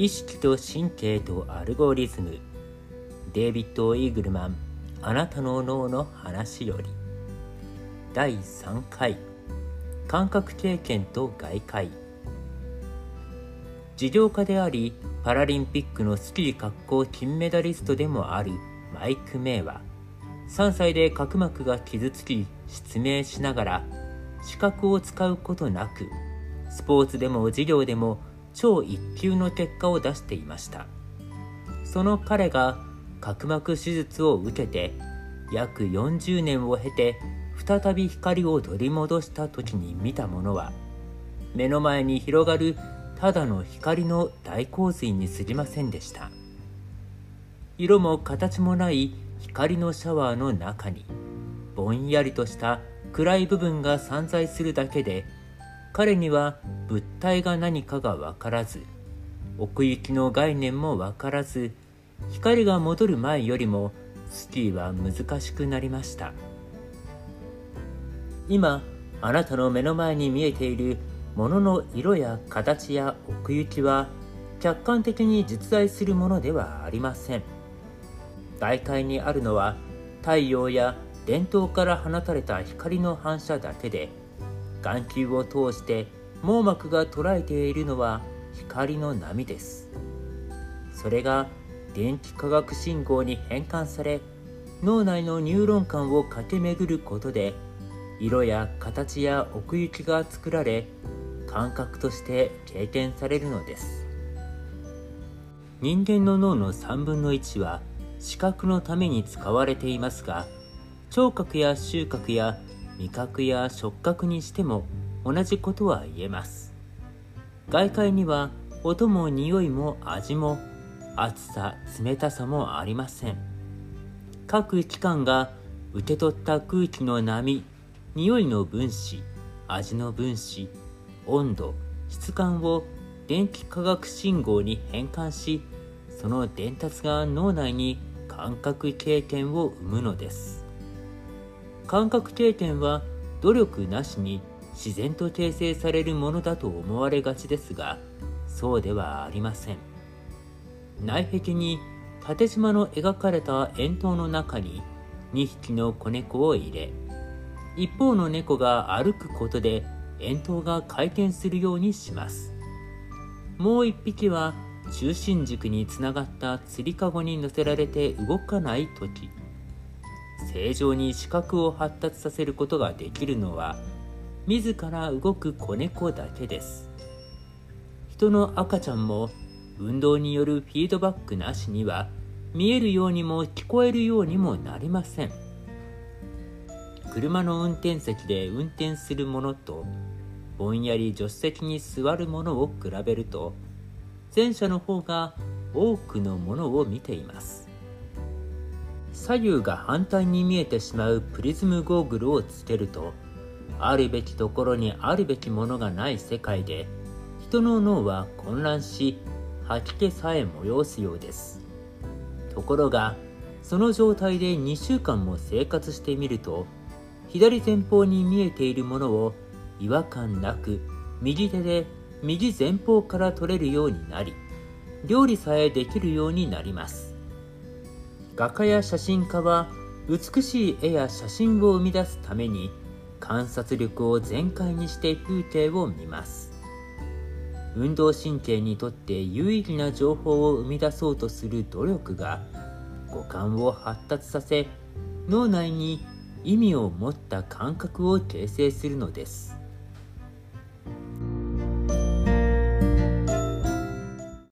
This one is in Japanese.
意識と神経とアルゴリズム。デイビッド・イーグルマンあなたの脳の話より。第3回。感覚経験と外界。事業家でありパラリンピックのスキー滑降金メダリストでもあるマイク・メイは3歳で角膜が傷つき失明しながら視覚を使うことなくスポーツでも授業でも超一級の結果を出していました。その彼が角膜手術を受けて約40年を経て再び光を取り戻した時に見たものは目の前に広がるただの光の大洪水に過ぎませんでした。色も形もない光のシャワーの中にぼんやりとした暗い部分が散在するだけで彼には物体が何かが分からず奥行きの概念も分からず光が戻る前よりもスキーは難しくなりました。今あなたの目の前に見えているものの色や形や奥行きは客観的に実在するものではありません。外界にあるのは太陽や電灯から放たれた光の反射だけで眼球を通して網膜が捉えているのは光の波です。それが電気化学信号に変換され脳内のニューロン間を駆け巡ることで色や形や奥行きが作られ感覚として経験されるのです。人間の脳の3分の1は視覚のために使われていますが聴覚や収穫や味覚や触覚にしても同じことは言えます。外界には音も匂いも味も暑さ冷たさもありません。各機関が受け取った空気の波匂いの分子味の分子温度質感を電気化学信号に変換しその伝達が脳内に感覚経験を生むのです。感覚経験は努力なしに自然と形成されるものだと思われがちですがそうではありません。内壁に縦縞の描かれた円筒の中に2匹の子猫を入れ一方の猫が歩くことで円筒が回転するようにします。もう一匹は中心軸につながったつりかごに乗せられて動かない時。正常に視覚を発達させることができるのは自ら動く子猫だけです。人の赤ちゃんも運動によるフィードバックなしには見えるようにも聞こえるようにもなりません。車の運転席で運転するものとぼんやり助手席に座るものを比べると前者の方が多くのものを見ています。左右が反対に見えてしまうプリズムゴーグルをつけるとあるべきところにあるべきものがない世界で人の脳は混乱し吐き気さえ催すようです。ところがその状態で2週間も生活してみると左前方に見えているものを違和感なく右手で右前方から取れるようになり料理さえできるようになります。画家や写真家は美しい絵や写真を生み出すために観察力を全開にして風景を見ます。運動神経にとって有意義な情報を生み出そうとする努力が五感を発達させ脳内に意味を持った感覚を形成するのです。